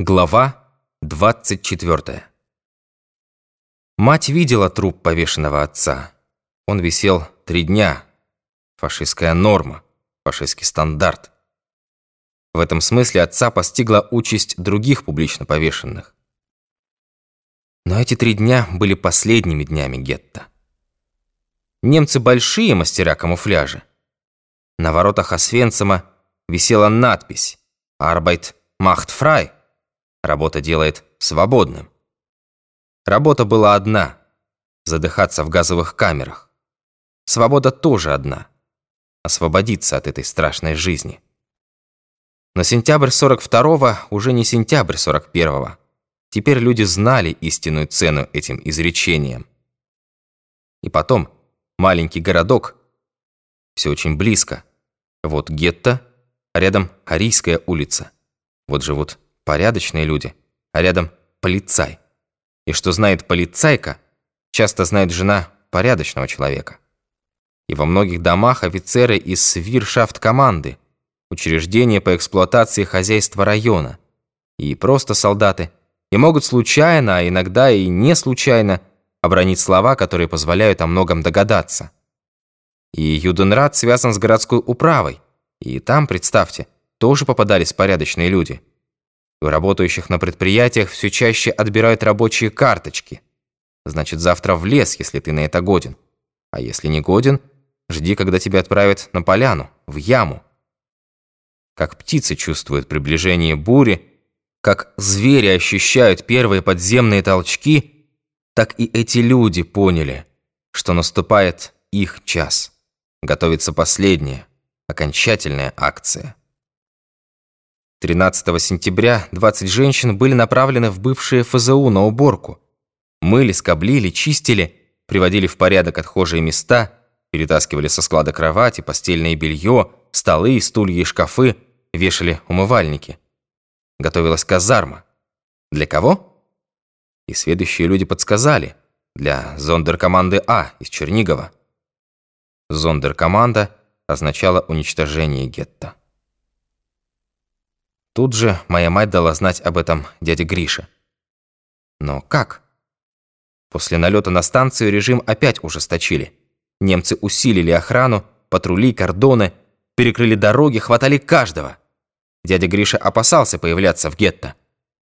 Глава 24 Мать видела труп повешенного отца. Он висел три дня. Фашистская норма, фашистский стандарт. В этом смысле отца постигла участь других публично повешенных. Но эти три дня были последними днями гетто. Немцы большие мастера камуфляжа. На воротах Освенцима висела надпись «Arbeit macht frei» Работа делает свободным. Работа была одна – задыхаться в газовых камерах. Свобода тоже одна – освободиться от этой страшной жизни. Но сентябрь 42-го уже не сентябрь 41-го. Теперь люди знали истинную цену этим изречениям. И потом, маленький городок, все очень близко. Вот гетто, а рядом Арийская улица. Вот живут порядочные люди, а рядом полицай. И что знает полицайка, часто знает жена порядочного человека. И во многих домах офицеры из свиршафт-команды, учреждения по эксплуатации хозяйства района, и просто солдаты, и могут случайно, а иногда и не случайно, обронить слова, которые позволяют о многом догадаться. И Юденрат связан с городской управой, и там, представьте, тоже попадались порядочные люди – у работающих на предприятиях все чаще отбирают рабочие карточки. Значит, завтра в лес, если ты на это годен. А если не годен, жди, когда тебя отправят на поляну, в яму. Как птицы чувствуют приближение бури, как звери ощущают первые подземные толчки, так и эти люди поняли, что наступает их час. Готовится последняя, окончательная акция. 13 сентября 20 женщин были направлены в бывшее ФЗУ на уборку. Мыли, скоблили, чистили, приводили в порядок отхожие места, перетаскивали со склада кровати, постельное белье, столы, стулья и шкафы, вешали умывальники. Готовилась казарма. Для кого? И следующие люди подсказали. Для зондеркоманды А из Чернигова. Зондеркоманда означала уничтожение гетто. Тут же моя мать дала знать об этом дяде Грише. Но как? После налета на станцию режим опять ужесточили. Немцы усилили охрану, патрули, кордоны, перекрыли дороги, хватали каждого. Дядя Гриша опасался появляться в гетто.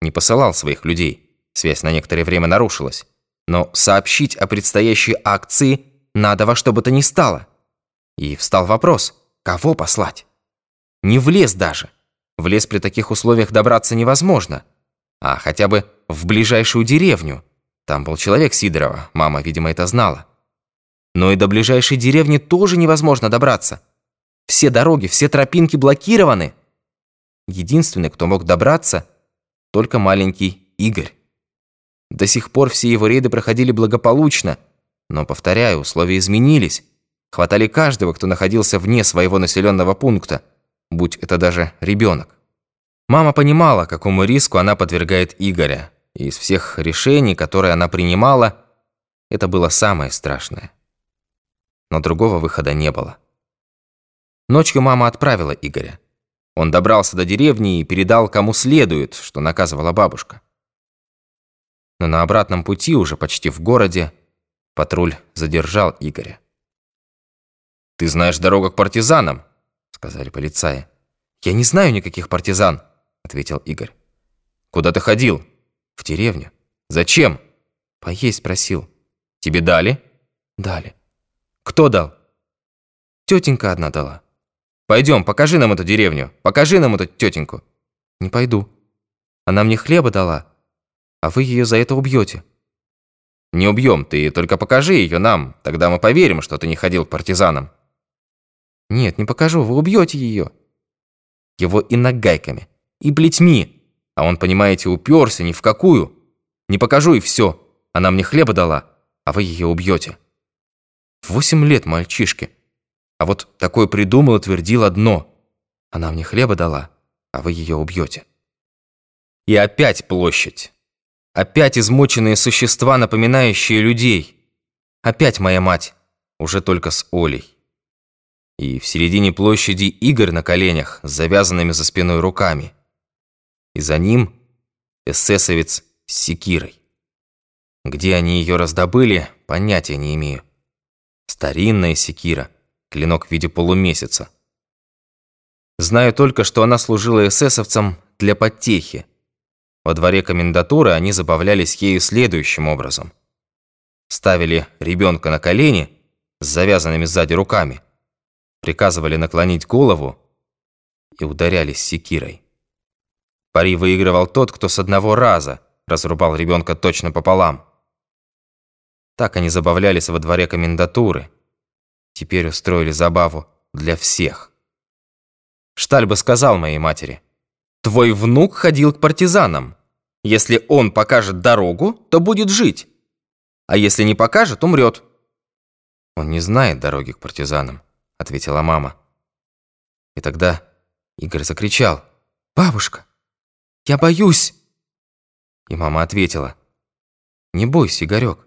Не посылал своих людей. Связь на некоторое время нарушилась. Но сообщить о предстоящей акции надо во что бы то ни стало. И встал вопрос, кого послать? Не в лес даже. В лес при таких условиях добраться невозможно. А хотя бы в ближайшую деревню. Там был человек Сидорова, мама, видимо, это знала. Но и до ближайшей деревни тоже невозможно добраться. Все дороги, все тропинки блокированы. Единственный, кто мог добраться, только маленький Игорь. До сих пор все его рейды проходили благополучно, но, повторяю, условия изменились. Хватали каждого, кто находился вне своего населенного пункта – будь это даже ребенок. Мама понимала, какому риску она подвергает Игоря, и из всех решений, которые она принимала, это было самое страшное. Но другого выхода не было. Ночью мама отправила Игоря. Он добрался до деревни и передал кому следует, что наказывала бабушка. Но на обратном пути, уже почти в городе, патруль задержал Игоря. «Ты знаешь дорогу к партизанам?» Сказали полицаи. «Я не знаю никаких партизан», — ответил Игорь. «Куда ты ходил?» «В деревню». «Зачем?» «Поесть просил». «Тебе дали?» «Дали». «Кто дал?» «Тетенька одна дала». «Пойдем, покажи нам эту деревню. Покажи нам эту тетеньку». «Не пойду. Она мне хлеба дала, а вы ее за это убьете». «Не убьем, ты только покажи ее нам, тогда мы поверим, что ты не ходил к партизанам». Нет, не покажу, вы убьете ее. Его и нагайками, и плетьми. А он, понимаете, уперся ни в какую. Не покажу и все. Она мне хлеба дала, а вы ее убьете. Восемь лет мальчишке. А вот такой придумал и твердил одно. Она мне хлеба дала, а вы ее убьете. И опять площадь. Опять измученные существа, напоминающие людей. Опять моя мать, уже только с Олей. И в середине площади Игорь на коленях с завязанными за спиной руками. И за ним эсэсовец с секирой. Где они ее раздобыли, понятия не имею. Старинная секира, клинок в виде полумесяца. Знаю только, что она служила эсэсовцам для потехи. Во дворе комендатуры они забавлялись ею следующим образом. Ставили ребенка на колени с завязанными сзади руками, приказывали наклонить голову и ударялись секирой. Пари выигрывал тот, кто с одного раза разрубал ребенка точно пополам. Так они забавлялись во дворе комендатуры. Теперь устроили забаву для всех. Штальба сказал моей матери, «Твой внук ходил к партизанам. Если он покажет дорогу, то будет жить. А если не покажет, умрет». «Он не знает дороги к партизанам», — ответила мама. И тогда Игорь закричал, «Бабушка, я боюсь!» И мама ответила, «Не бойся, Игорек,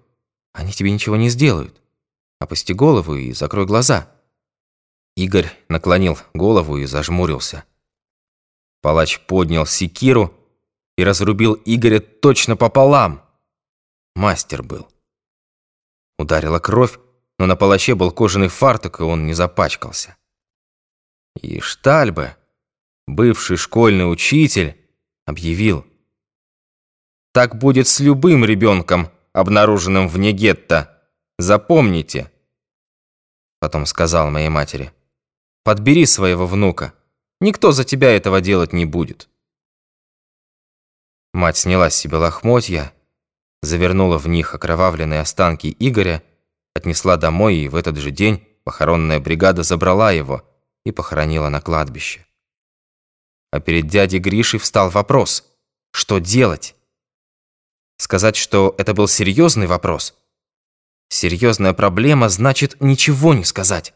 они тебе ничего не сделают. Опусти голову и закрой глаза». Игорь наклонил голову и зажмурился. Палач поднял секиру и разрубил Игоря точно пополам. Мастер был. Ударила кровь, но на палаче был кожаный фартук, и он не запачкался. И Штальбе, бывший школьный учитель, объявил. Так будет с любым ребенком, обнаруженным вне гетто. Запомните. Потом сказал моей матери. Подбери своего внука. Никто за тебя этого делать не будет. Мать сняла с себя лохмотья, завернула в них окровавленные останки Игоря, отнесла домой, и в этот же день похоронная бригада забрала его и похоронила на кладбище. А перед дядей Гришей встал вопрос, что делать? Сказать, что это был серьезный вопрос? Серьезная проблема значит ничего не сказать.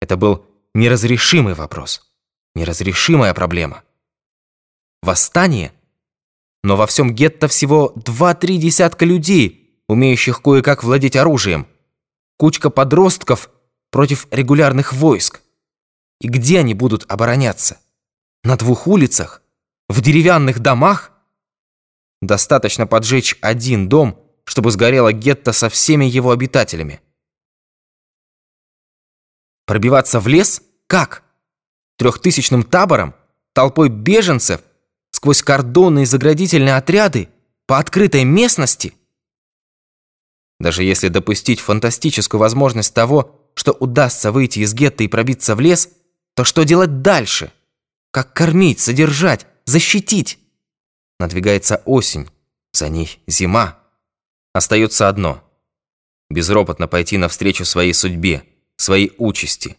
Это был неразрешимый вопрос. Неразрешимая проблема. Восстание? Но во всем гетто всего два-три десятка людей, умеющих кое-как владеть оружием. Кучка подростков против регулярных войск. И где они будут обороняться? На двух улицах? В деревянных домах? Достаточно поджечь один дом, чтобы сгорело гетто со всеми его обитателями. Пробиваться в лес? Как? Трехтысячным табором? Толпой беженцев? Сквозь кордоны и заградительные отряды? По открытой местности? Даже если допустить фантастическую возможность того, что удастся выйти из гетто и пробиться в лес, то что делать дальше? Как кормить, содержать, защитить? Надвигается осень, за ней зима. Остается одно – безропотно пойти навстречу своей судьбе, своей участи,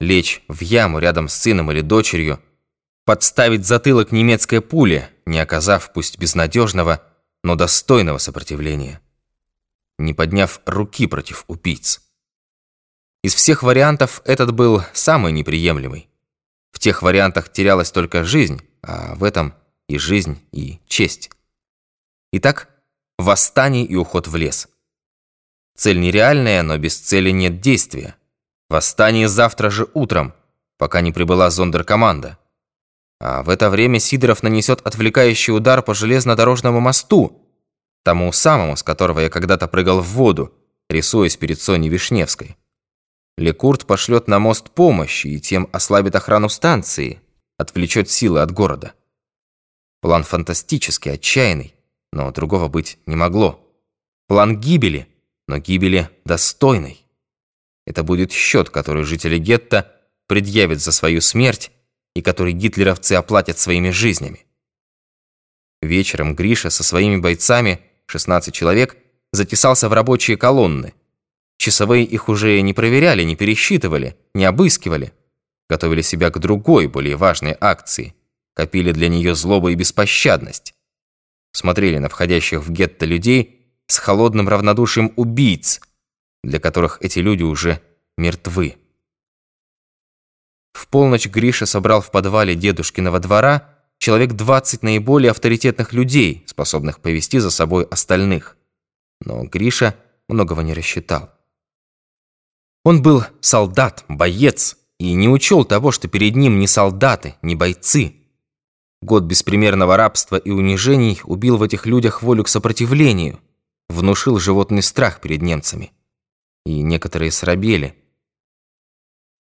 лечь в яму рядом с сыном или дочерью, подставить затылок немецкой пуле, не оказав пусть безнадежного, но достойного сопротивления, не подняв руки против убийц. Из всех вариантов этот был самый неприемлемый. В тех вариантах терялась только жизнь, а в этом и жизнь, и честь. Итак, восстание и уход в лес. Цель нереальная, но без цели нет действия. Восстание завтра же утром, пока не прибыла зондеркоманда. А в это время Сидоров нанесет отвлекающий удар по железнодорожному мосту, тому самому, с которого я когда-то прыгал в воду, рисуясь перед Соней Вишневской. Лекурт пошлет на мост помощь и тем ослабит охрану станции, отвлечет силы от города. План фантастический, отчаянный, но другого быть не могло. План гибели, но гибели достойной. Это будет счет, который жители гетто предъявят за свою смерть и который гитлеровцы оплатят своими жизнями. Вечером Гриша со своими бойцами, 16 человек, затесался в рабочие колонны, Часовые их уже не проверяли, не пересчитывали, не обыскивали. Готовили себя к другой, более важной акции. Копили для нее злобу и беспощадность. Смотрели на входящих в гетто людей с холодным равнодушием убийц, для которых эти люди уже мертвы. В полночь Гриша собрал в подвале дедушкиного двора человек 20 наиболее авторитетных людей, способных повести за собой остальных. Но Гриша многого не рассчитал. Он был солдат, боец, и не учел того, что перед ним не солдаты, не бойцы, Год беспримерного рабства и унижений убил в этих людях волю к сопротивлению, внушил животный страх перед немцами. И некоторые срабели.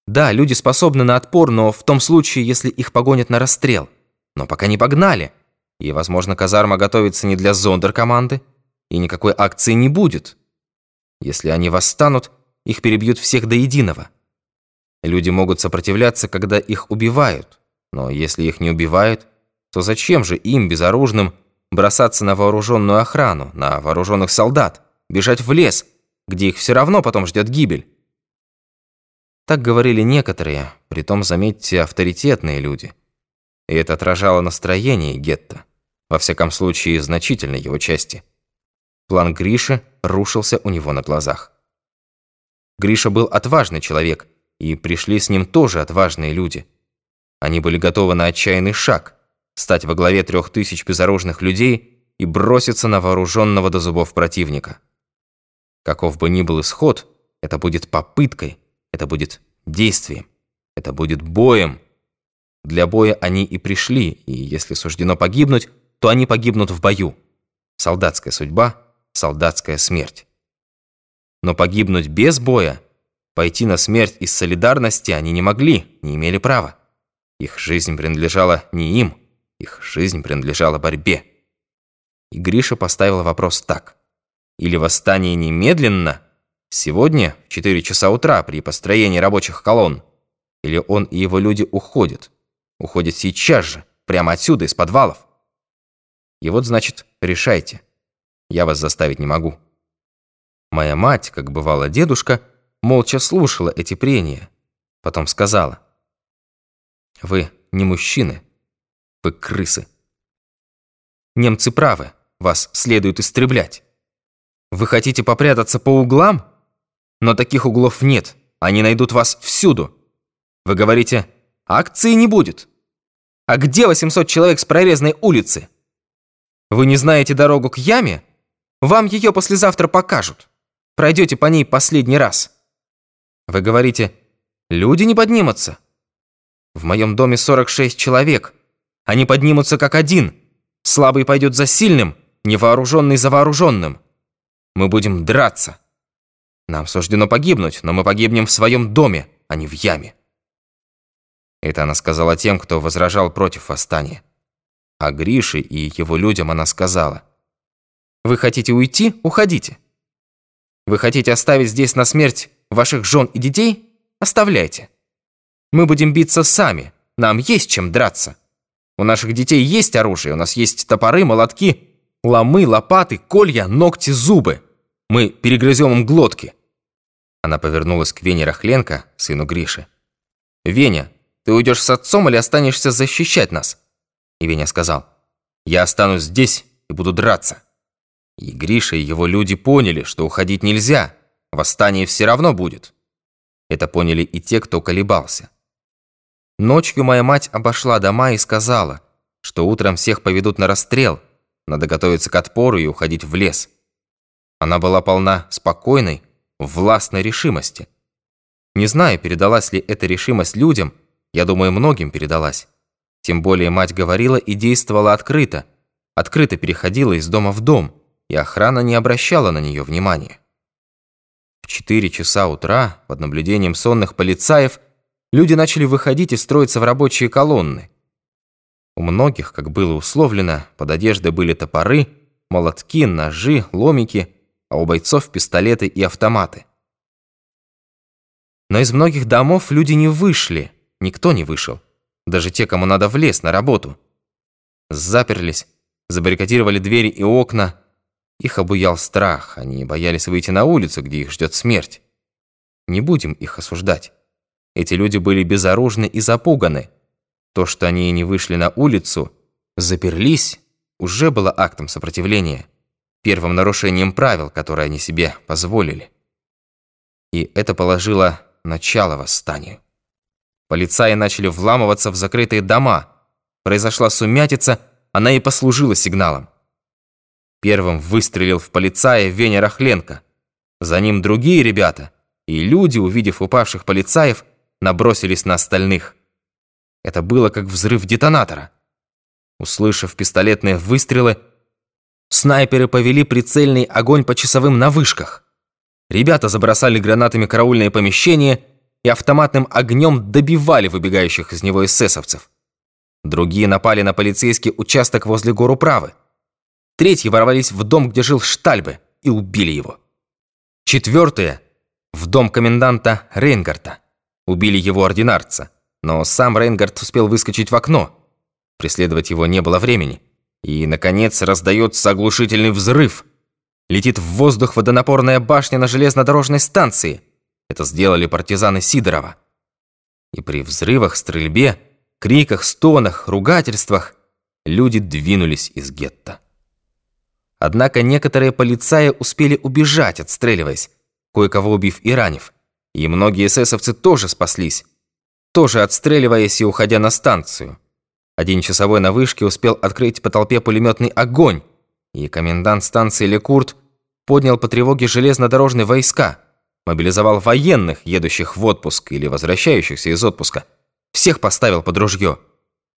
Да, люди способны на отпор, но в том случае, если их погонят на расстрел. Но пока не погнали. И, возможно, казарма готовится не для зондеркоманды, и никакой акции не будет. Если они восстанут, их перебьют всех до единого. Люди могут сопротивляться, когда их убивают, но если их не убивают, то зачем же им, безоружным, бросаться на вооруженную охрану, на вооруженных солдат, бежать в лес, где их все равно потом ждет гибель? Так говорили некоторые, притом, заметьте, авторитетные люди. И это отражало настроение гетто, во всяком случае, значительной его части. План Гриши рушился у него на глазах. Гриша был отважный человек, и пришли с ним тоже отважные люди. Они были готовы на отчаянный шаг – стать во главе трех тысяч безоружных людей и броситься на вооруженного до зубов противника. Каков бы ни был исход, это будет попыткой, это будет действием, это будет боем. Для боя они и пришли, и если суждено погибнуть, то они погибнут в бою. Солдатская судьба, солдатская смерть. Но погибнуть без боя, пойти на смерть из солидарности они не могли, не имели права. Их жизнь принадлежала не им, их жизнь принадлежала борьбе. И Гриша поставил вопрос так. Или восстание немедленно, сегодня, в 4 часа утра, при построении рабочих колонн, или он и его люди уходят. Уходят сейчас же, прямо отсюда, из подвалов. И вот, значит, решайте. Я вас заставить не могу. Моя мать, как бывала дедушка, молча слушала эти прения. Потом сказала. Вы не мужчины. Вы крысы. Немцы правы, вас следует истреблять. Вы хотите попрятаться по углам? Но таких углов нет, они найдут вас всюду. Вы говорите, акции не будет. А где 800 человек с прорезанной улицы? Вы не знаете дорогу к яме? Вам ее послезавтра покажут. Пройдете по ней последний раз. Вы говорите, люди не поднимутся. В моем доме 46 человек – они поднимутся как один. Слабый пойдет за сильным, невооруженный за вооруженным. Мы будем драться. Нам суждено погибнуть, но мы погибнем в своем доме, а не в яме. Это она сказала тем, кто возражал против восстания. А Грише и его людям она сказала. «Вы хотите уйти? Уходите. Вы хотите оставить здесь на смерть ваших жен и детей? Оставляйте. Мы будем биться сами, нам есть чем драться. У наших детей есть оружие, у нас есть топоры, молотки, ломы, лопаты, колья, ногти, зубы. Мы перегрызем им глотки». Она повернулась к Вене Рахленко, сыну Гриши. «Веня, ты уйдешь с отцом или останешься защищать нас?» И сказал, «Я останусь здесь и буду драться». И Гриша и его люди поняли, что уходить нельзя, восстание все равно будет. Это поняли и те, кто колебался. Ночью моя мать обошла дома и сказала, что утром всех поведут на расстрел, надо готовиться к отпору и уходить в лес. Она была полна спокойной, властной решимости. Не знаю, передалась ли эта решимость людям, я думаю, многим передалась. Тем более мать говорила и действовала открыто, открыто переходила из дома в дом, и охрана не обращала на нее внимания. В 4 часа утра, под наблюдением сонных полицаев, люди начали выходить и строиться в рабочие колонны. У многих, как было условлено, под одеждой были топоры, молотки, ножи, ломики, а у бойцов пистолеты и автоматы. Но из многих домов люди не вышли, никто не вышел, даже те, кому надо в лес на работу. Заперлись, забаррикадировали двери и окна. Их обуял страх, они боялись выйти на улицу, где их ждет смерть. Не будем их осуждать. Эти люди были безоружны и запуганы. То, что они не вышли на улицу, заперлись, уже было актом сопротивления, первым нарушением правил, которые они себе позволили. И это положило начало восстанию. Полицаи начали вламываться в закрытые дома. Произошла сумятица, она и послужила сигналом. Первым выстрелил в полицая Веня Рахленко. За ним другие ребята, и люди, увидев упавших полицаев, набросились на остальных. Это было как взрыв детонатора. Услышав пистолетные выстрелы, снайперы повели прицельный огонь по часовым на вышках. Ребята забросали гранатами караульные помещения и автоматным огнем добивали выбегающих из него эсэсовцев. Другие напали на полицейский участок возле гору Правы. Третьи ворвались в дом, где жил Штальбе, и убили его. Четвертые – в дом коменданта Рейнгарта. Убили его ординарца, но сам Рейнгард успел выскочить в окно. Преследовать его не было времени. И, наконец, раздается оглушительный взрыв. Летит в воздух водонапорная башня на железнодорожной станции. Это сделали партизаны Сидорова. И при взрывах, стрельбе, криках, стонах, ругательствах люди двинулись из гетто. Однако некоторые полицаи успели убежать, отстреливаясь, кое-кого убив и ранив. И многие эсэсовцы тоже спаслись, тоже отстреливаясь и уходя на станцию. Один часовой на вышке успел открыть по толпе пулеметный огонь, и комендант станции Лекурт поднял по тревоге железнодорожные войска, мобилизовал военных, едущих в отпуск или возвращающихся из отпуска, всех поставил под ружье,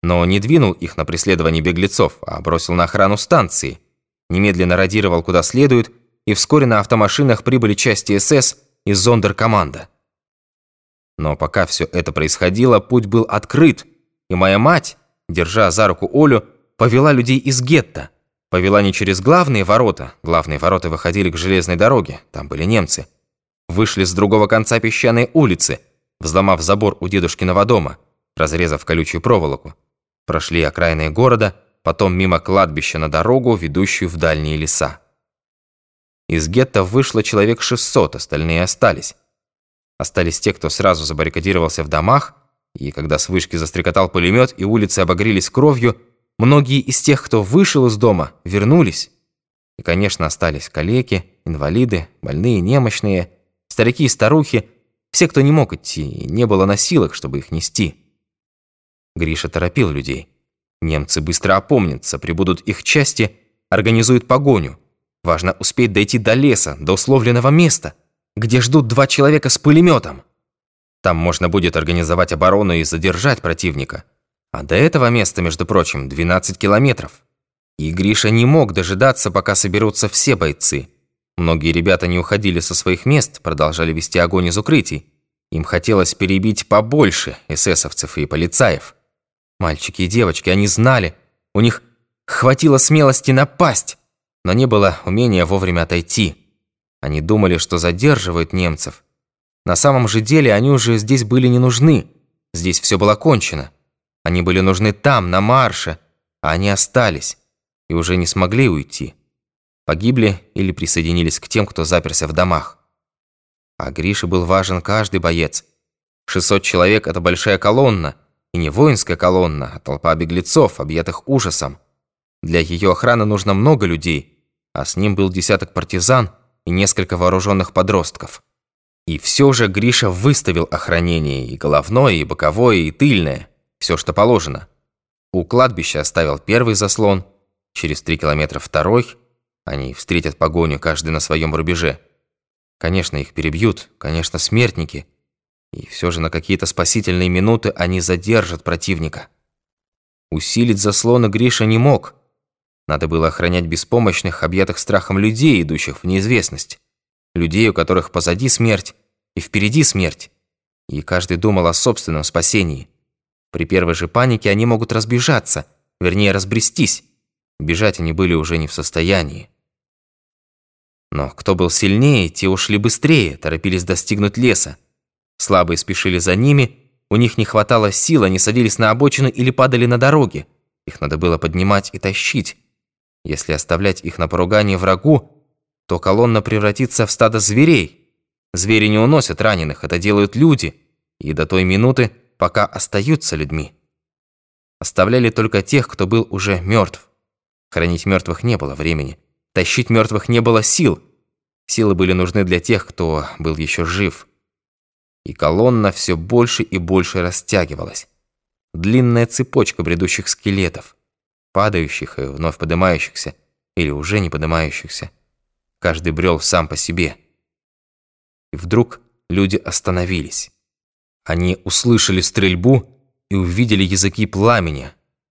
но не двинул их на преследование беглецов, а бросил на охрану станции – немедленно радировал куда следует, и вскоре на автомашинах прибыли части СС и зондеркоманда. Но пока все это происходило, путь был открыт, и моя мать, держа за руку Олю, повела людей из гетто. Повела не через главные ворота, главные ворота выходили к железной дороге, там были немцы. Вышли с другого конца песчаной улицы, взломав забор у дедушкиного дома, разрезав колючую проволоку. Прошли окраины города потом мимо кладбища на дорогу, ведущую в дальние леса. Из гетто вышло человек 600, остальные остались. Остались те, кто сразу забаррикадировался в домах, и когда с вышки застрекотал пулемет и улицы обогрелись кровью, многие из тех, кто вышел из дома, вернулись. И, конечно, остались калеки, инвалиды, больные, немощные, старики и старухи, все, кто не мог идти, и не было носилок, чтобы их нести. Гриша торопил людей. Немцы быстро опомнятся, прибудут их части, организуют погоню. Важно успеть дойти до леса, до условленного места, где ждут два человека с пулеметом. Там можно будет организовать оборону и задержать противника. А до этого места, между прочим, 12 километров. И Гриша не мог дожидаться, пока соберутся все бойцы. Многие ребята не уходили со своих мест, продолжали вести огонь из укрытий. Им хотелось перебить побольше эсэсовцев и полицаев. Мальчики и девочки, они знали, у них хватило смелости напасть, но не было умения вовремя отойти. Они думали, что задерживают немцев. На самом же деле они уже здесь были не нужны. Здесь все было кончено. Они были нужны там, на марше, а они остались и уже не смогли уйти. Погибли или присоединились к тем, кто заперся в домах. А Грише был важен каждый боец. 600 человек – это большая колонна – и не воинская колонна, а толпа беглецов, объятых ужасом. Для ее охраны нужно много людей, а с ним был десяток партизан и несколько вооруженных подростков. И все же Гриша выставил охранение и головное, и боковое, и тыльное, все, что положено. У кладбища оставил первый заслон, через три километра второй, они встретят погоню каждый на своем рубеже. Конечно, их перебьют, конечно, смертники – и все же на какие-то спасительные минуты они задержат противника. Усилить заслоны Гриша не мог. Надо было охранять беспомощных, объятых страхом людей, идущих в неизвестность. Людей, у которых позади смерть и впереди смерть. И каждый думал о собственном спасении. При первой же панике они могут разбежаться, вернее, разбрестись. Бежать они были уже не в состоянии. Но кто был сильнее, те ушли быстрее, торопились достигнуть леса. Слабые спешили за ними, у них не хватало сил, они садились на обочину или падали на дороге. Их надо было поднимать и тащить. Если оставлять их на поругание врагу, то колонна превратится в стадо зверей. Звери не уносят раненых, это делают люди, и до той минуты, пока остаются людьми. Оставляли только тех, кто был уже мертв. Хранить мертвых не было времени. Тащить мертвых не было сил. Силы были нужны для тех, кто был еще жив и колонна все больше и больше растягивалась. Длинная цепочка бредущих скелетов, падающих и вновь поднимающихся, или уже не поднимающихся. Каждый брел сам по себе. И вдруг люди остановились. Они услышали стрельбу и увидели языки пламени,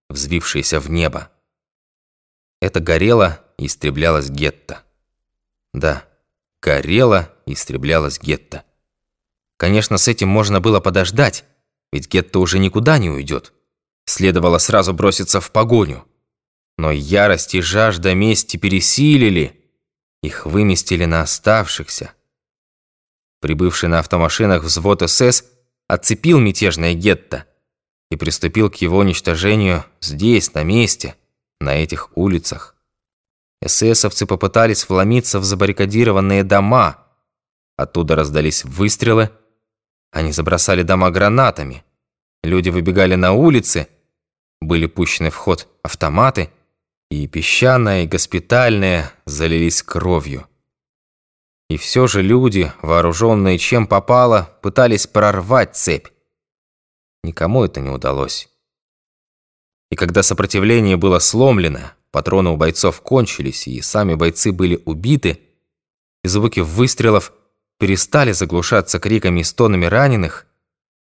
взвившиеся в небо. Это горело истреблялось гетто. Да, горело и истреблялось гетто. Конечно, с этим можно было подождать, ведь гетто уже никуда не уйдет. Следовало сразу броситься в погоню. Но ярость и жажда мести пересилили, их выместили на оставшихся. Прибывший на автомашинах взвод СС отцепил мятежное гетто и приступил к его уничтожению здесь, на месте, на этих улицах. Эсэсовцы попытались вломиться в забаррикадированные дома. Оттуда раздались выстрелы. Они забросали дома гранатами. Люди выбегали на улицы. Были пущены в ход автоматы. И песчаная, и госпитальная залились кровью. И все же люди, вооруженные чем попало, пытались прорвать цепь. Никому это не удалось. И когда сопротивление было сломлено, патроны у бойцов кончились, и сами бойцы были убиты, и звуки выстрелов перестали заглушаться криками и стонами раненых,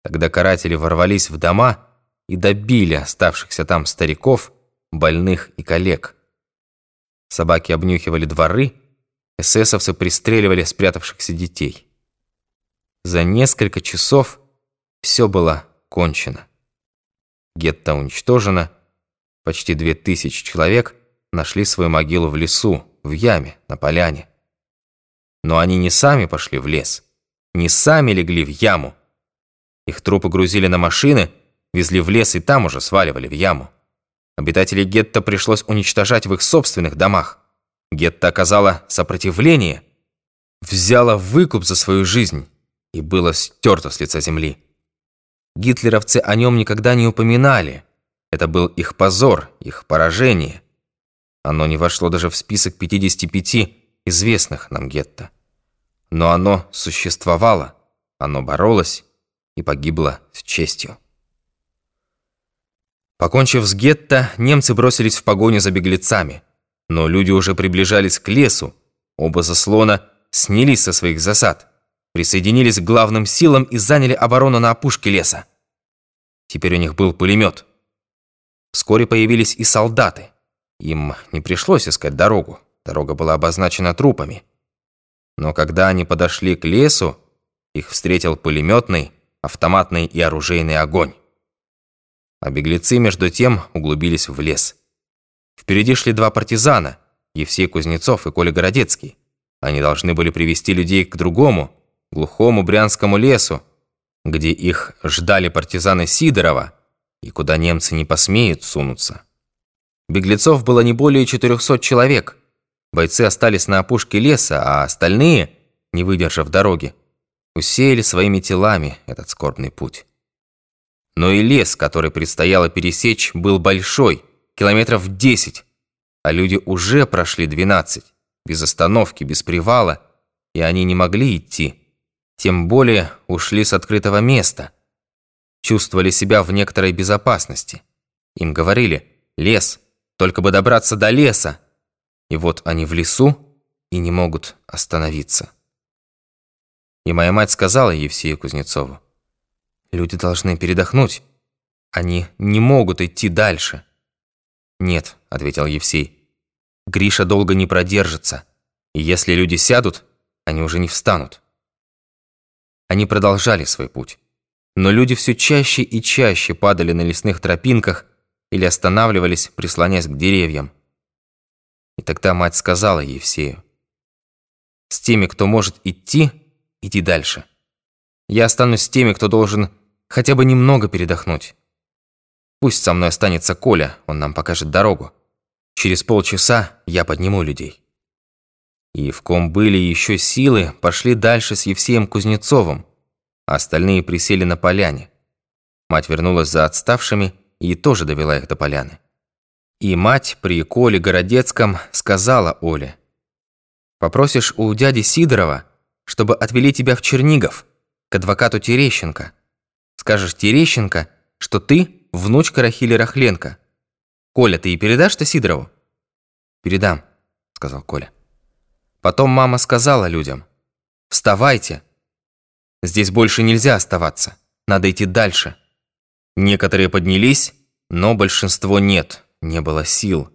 тогда каратели ворвались в дома и добили оставшихся там стариков, больных и коллег. Собаки обнюхивали дворы, эсэсовцы пристреливали спрятавшихся детей. За несколько часов все было кончено. Гетто уничтожено, почти две тысячи человек нашли свою могилу в лесу, в яме, на поляне. Но они не сами пошли в лес, не сами легли в яму. Их трупы грузили на машины, везли в лес и там уже сваливали в яму. Обитателей гетто пришлось уничтожать в их собственных домах. Гетто оказало сопротивление, взяло выкуп за свою жизнь и было стерто с лица земли. Гитлеровцы о нем никогда не упоминали. Это был их позор, их поражение. Оно не вошло даже в список 55 известных нам гетто. Но оно существовало, оно боролось и погибло с честью. Покончив с гетто, немцы бросились в погоню за беглецами – но люди уже приближались к лесу. Оба заслона снялись со своих засад, присоединились к главным силам и заняли оборону на опушке леса. Теперь у них был пулемет. Вскоре появились и солдаты. Им не пришлось искать дорогу. Дорога была обозначена трупами. Но когда они подошли к лесу, их встретил пулеметный, автоматный и оружейный огонь. А беглецы, между тем, углубились в лес. Впереди шли два партизана, Евсей Кузнецов и Коля Городецкий. Они должны были привести людей к другому, глухому брянскому лесу, где их ждали партизаны Сидорова и куда немцы не посмеют сунуться. Беглецов было не более 400 человек. Бойцы остались на опушке леса, а остальные, не выдержав дороги, усеяли своими телами этот скорбный путь. Но и лес, который предстояло пересечь, был большой – километров 10, а люди уже прошли 12, без остановки, без привала, и они не могли идти, тем более ушли с открытого места. Чувствовали себя в некоторой безопасности. Им говорили «лес, только бы добраться до леса». И вот они в лесу и не могут остановиться. И моя мать сказала Евсею Кузнецову, «Люди должны передохнуть. Они не могут идти дальше». «Нет», — ответил Евсей. «Гриша долго не продержится, и если люди сядут, они уже не встанут». Они продолжали свой путь. Но люди все чаще и чаще падали на лесных тропинках или останавливались, прислонясь к деревьям. И тогда мать сказала Евсею, «С теми, кто может идти, иди дальше. Я останусь с теми, кто должен хотя бы немного передохнуть». Пусть со мной останется Коля, он нам покажет дорогу. Через полчаса я подниму людей». И в ком были еще силы, пошли дальше с Евсеем Кузнецовым, а остальные присели на поляне. Мать вернулась за отставшими и тоже довела их до поляны. И мать при Коле Городецком сказала Оле, «Попросишь у дяди Сидорова, чтобы отвели тебя в Чернигов, к адвокату Терещенко. Скажешь Терещенко, что ты внучка Рахили Рахленко. Коля, ты и передашь-то Сидорову?» «Передам», — сказал Коля. Потом мама сказала людям, «Вставайте! Здесь больше нельзя оставаться, надо идти дальше». Некоторые поднялись, но большинство нет, не было сил.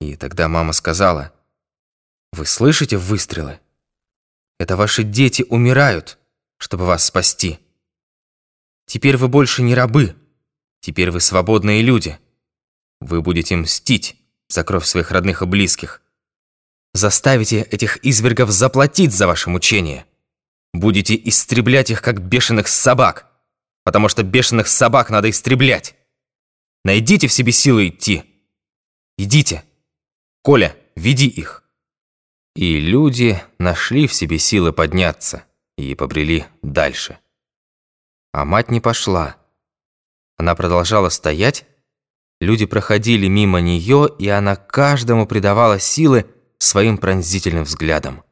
И тогда мама сказала, «Вы слышите выстрелы? Это ваши дети умирают, чтобы вас спасти. Теперь вы больше не рабы, теперь вы свободные люди. Вы будете мстить за кровь своих родных и близких. Заставите этих извергов заплатить за ваше мучение. Будете истреблять их, как бешеных собак, потому что бешеных собак надо истреблять. Найдите в себе силы идти. Идите. Коля, веди их». И люди нашли в себе силы подняться и побрели дальше. А мать не пошла. Она продолжала стоять, люди проходили мимо нее, и она каждому придавала силы своим пронзительным взглядом.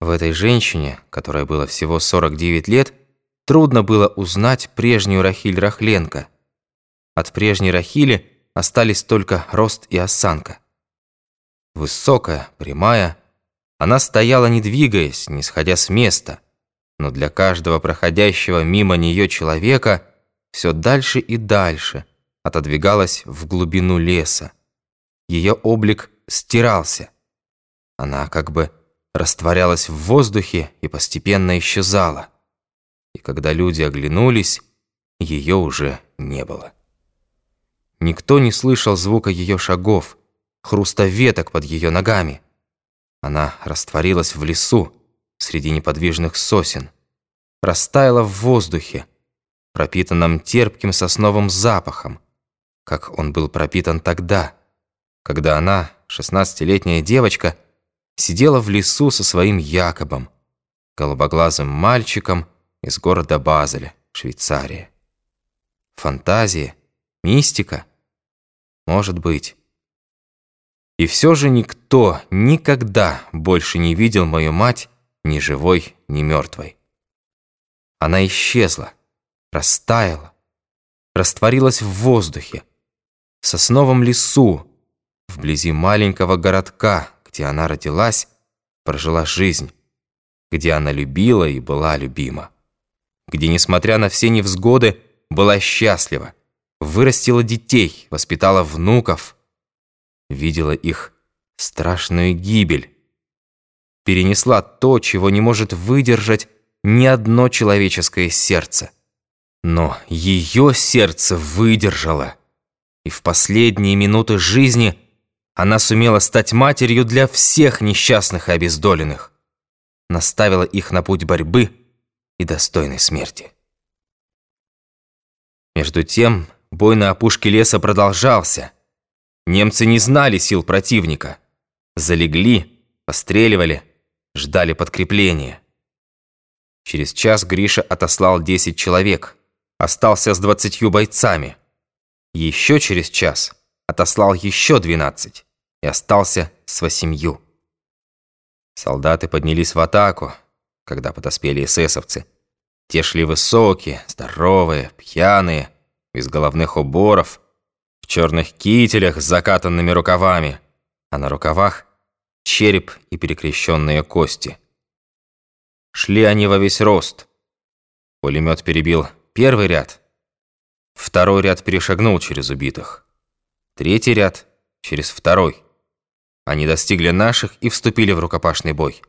В этой женщине, которой было всего 49 лет, трудно было узнать прежнюю Рахиль Рахленко. От прежней Рахили остались только рост и осанка. Высокая, прямая, она стояла не двигаясь, не сходя с места, но для каждого проходящего мимо нее человека все дальше и дальше отодвигалась в глубину леса. Ее облик стирался. Она как бы растворялась в воздухе и постепенно исчезала. И когда люди оглянулись, ее уже не было. Никто не слышал звука ее шагов, хруста веток под ее ногами. Она растворилась в лесу, среди неподвижных сосен, растаяла в воздухе, пропитанном терпким сосновым запахом, как он был пропитан тогда, когда она, шестнадцатилетняя девочка, сидела в лесу со своим Якобом, голубоглазым мальчиком из города Базеля, Швейцария. Фантазия, мистика? Может быть. И все же никто никогда больше не видел мою мать ни живой, ни мертвой. Она исчезла, растаяла, растворилась в воздухе, в сосновом лесу, вблизи маленького городка, где она родилась, прожила жизнь, где она любила и была любима, где, несмотря на все невзгоды, была счастлива, вырастила детей, воспитала внуков – видела их страшную гибель, перенесла то, чего не может выдержать ни одно человеческое сердце. Но ее сердце выдержало, и в последние минуты жизни она сумела стать матерью для всех несчастных и обездоленных, наставила их на путь борьбы и достойной смерти. Между тем бой на опушке леса продолжался – Немцы не знали сил противника. Залегли, постреливали, ждали подкрепления. Через час Гриша отослал 10 человек. Остался с 20 бойцами. Еще через час отослал еще 12 и остался с восемью. Солдаты поднялись в атаку, когда подоспели эсэсовцы. Те шли высокие, здоровые, пьяные, без головных уборов – черных кителях с закатанными рукавами, а на рукавах череп и перекрещенные кости. Шли они во весь рост. Пулемет перебил первый ряд, второй ряд перешагнул через убитых, третий ряд через второй. Они достигли наших и вступили в рукопашный бой.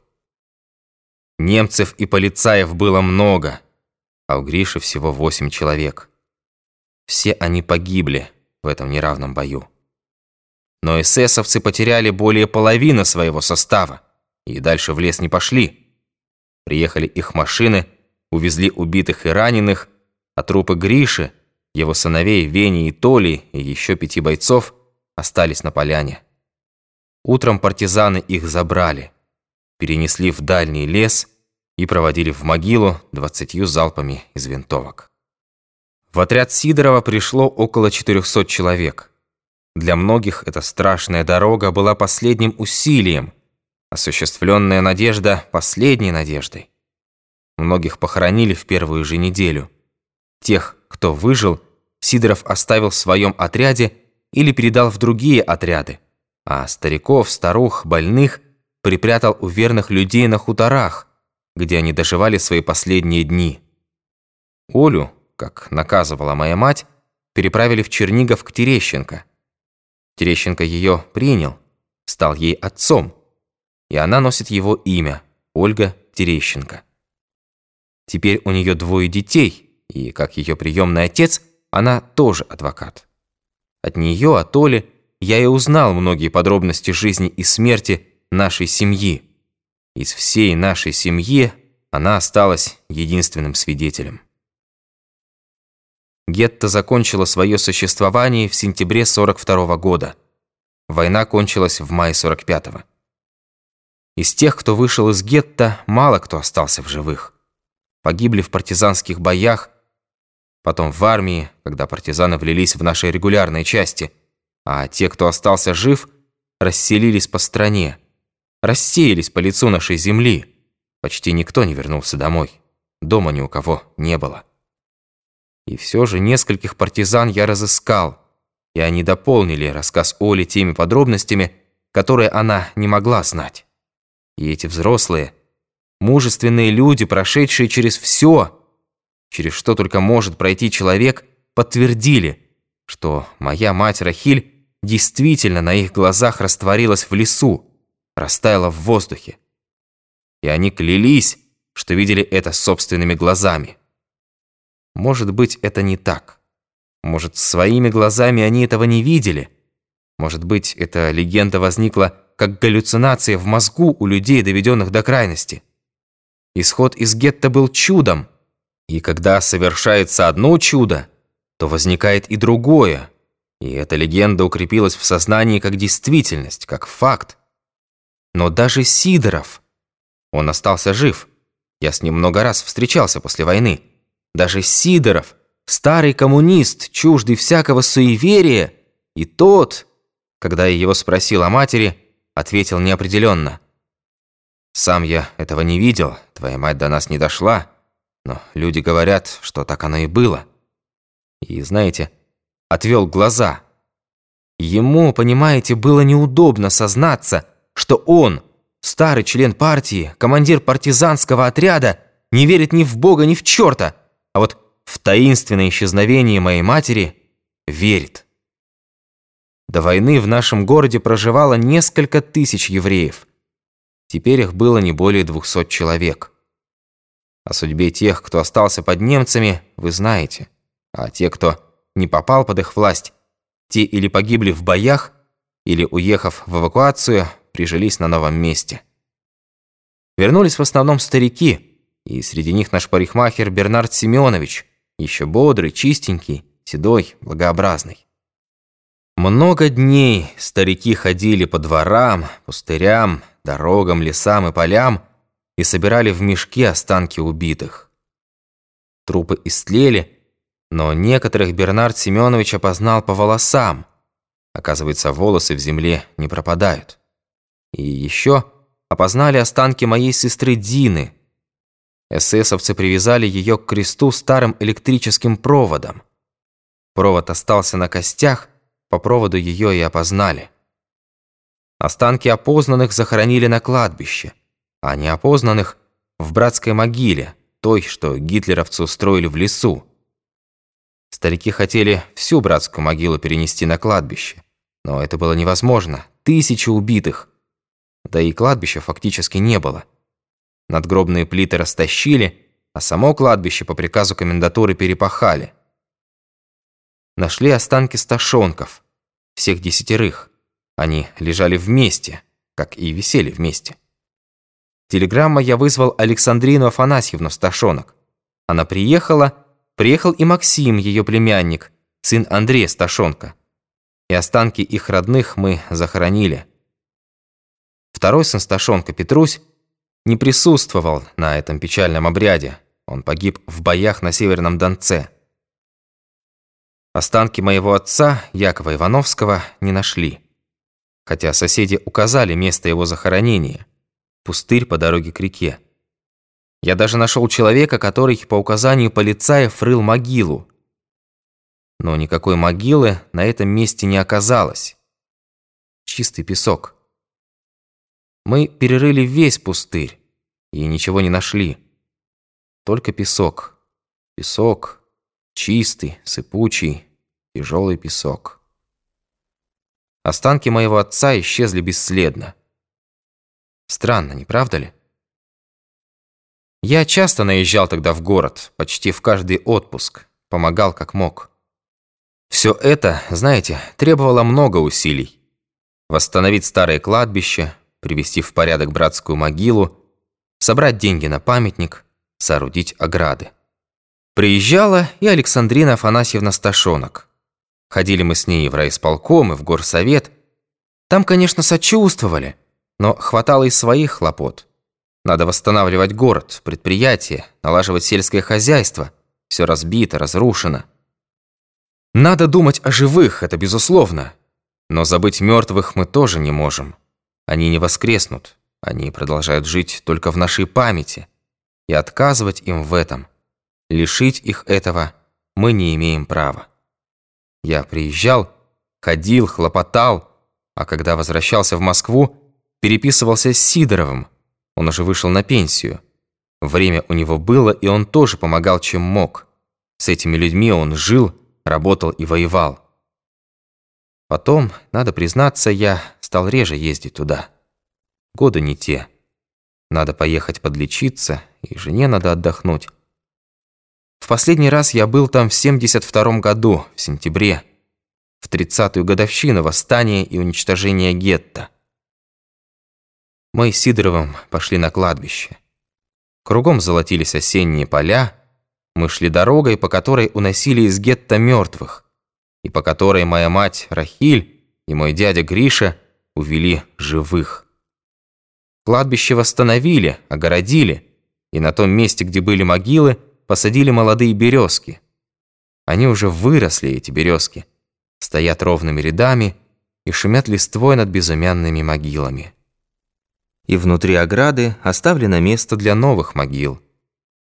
Немцев и полицаев было много, а у Гриши всего восемь человек. Все они погибли в этом неравном бою. Но эсэсовцы потеряли более половины своего состава и дальше в лес не пошли. Приехали их машины, увезли убитых и раненых, а трупы Гриши, его сыновей Вени и Толи и еще пяти бойцов остались на поляне. Утром партизаны их забрали, перенесли в дальний лес и проводили в могилу двадцатью залпами из винтовок. В отряд Сидорова пришло около 400 человек. Для многих эта страшная дорога была последним усилием, осуществленная надежда последней надеждой. Многих похоронили в первую же неделю. Тех, кто выжил, Сидоров оставил в своем отряде или передал в другие отряды, а стариков, старух, больных припрятал у верных людей на хуторах, где они доживали свои последние дни. Олю, как наказывала моя мать, переправили в Чернигов к Терещенко. Терещенко ее принял, стал ей отцом, и она носит его имя – Ольга Терещенко. Теперь у нее двое детей, и, как ее приемный отец, она тоже адвокат. От нее, от Оли, я и узнал многие подробности жизни и смерти нашей семьи. Из всей нашей семьи она осталась единственным свидетелем. Гетто закончила свое существование в сентябре 42 -го года. Война кончилась в мае 45-го. Из тех, кто вышел из гетто, мало кто остался в живых. Погибли в партизанских боях, потом в армии, когда партизаны влились в наши регулярные части, а те, кто остался жив, расселились по стране, рассеялись по лицу нашей земли. Почти никто не вернулся домой. Дома ни у кого не было. И все же нескольких партизан я разыскал, и они дополнили рассказ Оли теми подробностями, которые она не могла знать. И эти взрослые, мужественные люди, прошедшие через все, через что только может пройти человек, подтвердили, что моя мать Рахиль действительно на их глазах растворилась в лесу, растаяла в воздухе. И они клялись, что видели это собственными глазами. Может быть, это не так. Может, своими глазами они этого не видели. Может быть, эта легенда возникла как галлюцинация в мозгу у людей, доведенных до крайности. Исход из гетто был чудом. И когда совершается одно чудо, то возникает и другое. И эта легенда укрепилась в сознании как действительность, как факт. Но даже Сидоров, он остался жив. Я с ним много раз встречался после войны. Даже Сидоров, старый коммунист, чуждый всякого суеверия, и тот, когда я его спросил о матери, ответил неопределенно. «Сам я этого не видел, твоя мать до нас не дошла, но люди говорят, что так оно и было». И, знаете, отвел глаза. Ему, понимаете, было неудобно сознаться, что он, старый член партии, командир партизанского отряда, не верит ни в Бога, ни в черта, а вот в таинственное исчезновение моей матери верит. До войны в нашем городе проживало несколько тысяч евреев. Теперь их было не более двухсот человек. О судьбе тех, кто остался под немцами, вы знаете. А те, кто не попал под их власть, те или погибли в боях, или, уехав в эвакуацию, прижились на новом месте. Вернулись в основном старики – и среди них наш парикмахер Бернард Семенович, еще бодрый, чистенький, седой, благообразный. Много дней старики ходили по дворам, пустырям, дорогам, лесам и полям и собирали в мешки останки убитых. Трупы истлели, но некоторых Бернард Семенович опознал по волосам. Оказывается, волосы в земле не пропадают. И еще опознали останки моей сестры Дины – Эсэсовцы привязали ее к кресту старым электрическим проводом. Провод остался на костях, по проводу ее и опознали. Останки опознанных захоронили на кладбище, а неопознанных – в братской могиле, той, что гитлеровцы устроили в лесу. Старики хотели всю братскую могилу перенести на кладбище, но это было невозможно. Тысячи убитых. Да и кладбища фактически не было. Надгробные плиты растащили, а само кладбище по приказу комендатуры перепахали. Нашли останки сташонков, всех десятерых. Они лежали вместе, как и висели вместе. Телеграмма я вызвал Александрину Афанасьевну Сташонок. Она приехала, приехал и Максим, ее племянник, сын Андрея Сташонка. И останки их родных мы захоронили. Второй сын Сташонка, Петрусь, не присутствовал на этом печальном обряде. Он погиб в боях на Северном Донце. Останки моего отца, Якова Ивановского, не нашли. Хотя соседи указали место его захоронения. Пустырь по дороге к реке. Я даже нашел человека, который по указанию полицаев рыл могилу. Но никакой могилы на этом месте не оказалось. Чистый песок. Мы перерыли весь пустырь и ничего не нашли. Только песок. Песок. Чистый, сыпучий, тяжелый песок. Останки моего отца исчезли бесследно. Странно, не правда ли? Я часто наезжал тогда в город, почти в каждый отпуск, помогал как мог. Все это, знаете, требовало много усилий. Восстановить старое кладбище, привести в порядок братскую могилу, собрать деньги на памятник, соорудить ограды. Приезжала и Александрина Афанасьевна Сташонок. Ходили мы с ней в райисполком и в горсовет. Там, конечно, сочувствовали, но хватало и своих хлопот. Надо восстанавливать город, предприятия, налаживать сельское хозяйство. Все разбито, разрушено. Надо думать о живых, это безусловно. Но забыть мертвых мы тоже не можем. Они не воскреснут. Они продолжают жить только в нашей памяти. И отказывать им в этом, лишить их этого, мы не имеем права. Я приезжал, ходил, хлопотал, а когда возвращался в Москву, переписывался с Сидоровым. Он уже вышел на пенсию. Время у него было, и он тоже помогал, чем мог. С этими людьми он жил, работал и воевал. Потом, надо признаться, я стал реже ездить туда. Годы не те. Надо поехать подлечиться, и жене надо отдохнуть. В последний раз я был там в 72 году, в сентябре, в 30-ю годовщину восстания и уничтожения гетто. Мы с Сидоровым пошли на кладбище. Кругом золотились осенние поля, мы шли дорогой, по которой уносили из гетто мертвых, и по которой моя мать Рахиль и мой дядя Гриша увели живых. Кладбище восстановили, огородили, и на том месте, где были могилы, посадили молодые березки. Они уже выросли, эти березки, стоят ровными рядами и шумят листвой над безымянными могилами. И внутри ограды оставлено место для новых могил,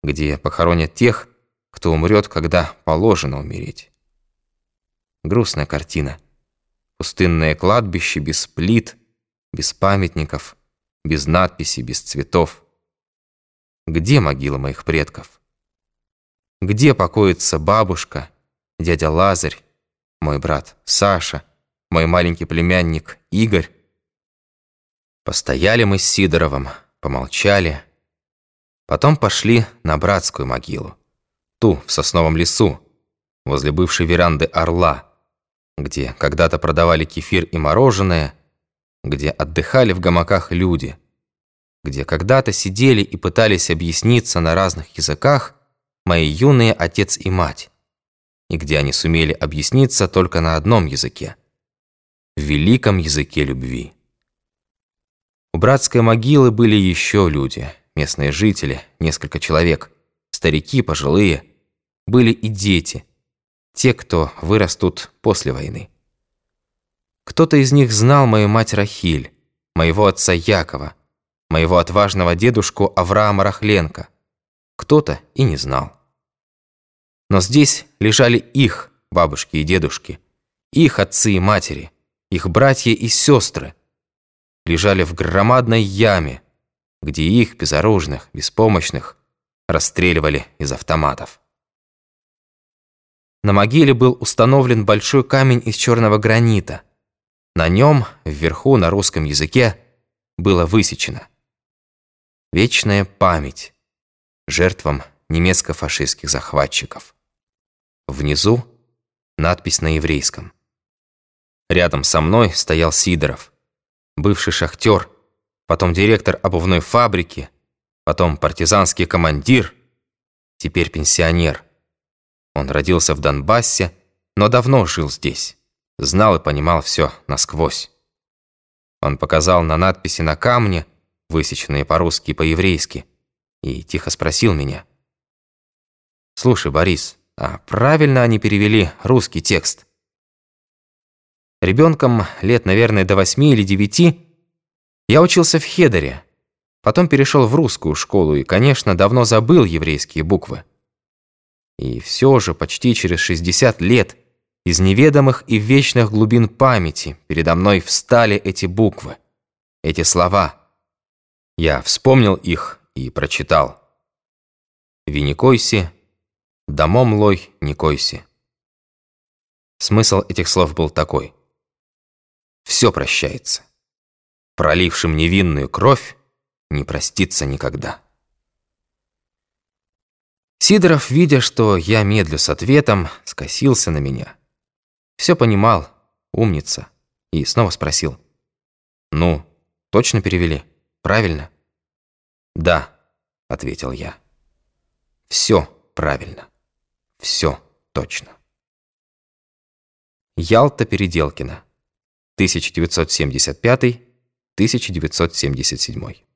где похоронят тех, кто умрет, когда положено умереть. Грустная картина. Пустынное кладбище без плит, без памятников, без надписей, без цветов. Где могила моих предков? Где покоится бабушка, дядя Лазарь, мой брат Саша, мой маленький племянник Игорь? Постояли мы с Сидоровым, помолчали. Потом пошли на братскую могилу. Ту, в сосновом лесу, возле бывшей веранды Орла, где когда-то продавали кефир и мороженое, где отдыхали в гамаках люди, где когда-то сидели и пытались объясниться на разных языках, мои юные отец и мать, и где они сумели объясниться только на одном языке – великом языке любви. У братской могилы были еще люди, местные жители, несколько человек, старики, пожилые, были и дети, те, кто вырастут после войны. Кто-то из них знал мою мать Рахиль, моего отца Якова, моего отважного дедушку Авраама Рахленко – кто-то и не знал. Но здесь лежали их бабушки и дедушки, их отцы и матери, их братья и сестры. Лежали в громадной яме, где их, безоружных, беспомощных, расстреливали из автоматов. На могиле был установлен большой камень из черного гранита. На нем, вверху на русском языке, было высечено «Вечная память» жертвам немецко-фашистских захватчиков. Внизу надпись на еврейском. Рядом со мной стоял Сидоров, бывший шахтер, потом директор обувной фабрики, потом партизанский командир, теперь пенсионер. Он родился в Донбассе, но давно жил здесь, знал и понимал все насквозь. Он показал на надписи на камне, высеченные по-русски и по-еврейски, и тихо спросил меня. «Слушай, Борис, а правильно они перевели русский текст?» Ребенком лет, наверное, до восьми или девяти я учился в Хедере, потом перешел в русскую школу и, конечно, давно забыл еврейские буквы. И все же почти через 60 лет из неведомых и вечных глубин памяти передо мной встали эти буквы, эти слова. Я вспомнил их и прочитал. «Ви койси, домом лой не койси». Смысл этих слов был такой. все прощается. Пролившим невинную кровь не простится никогда. Сидоров, видя, что я медлю с ответом, скосился на меня. Все понимал, умница, и снова спросил. «Ну, точно перевели? Правильно?» «Да», — ответил я. «Все правильно. Все точно». Ялта Переделкина. 1975-1977.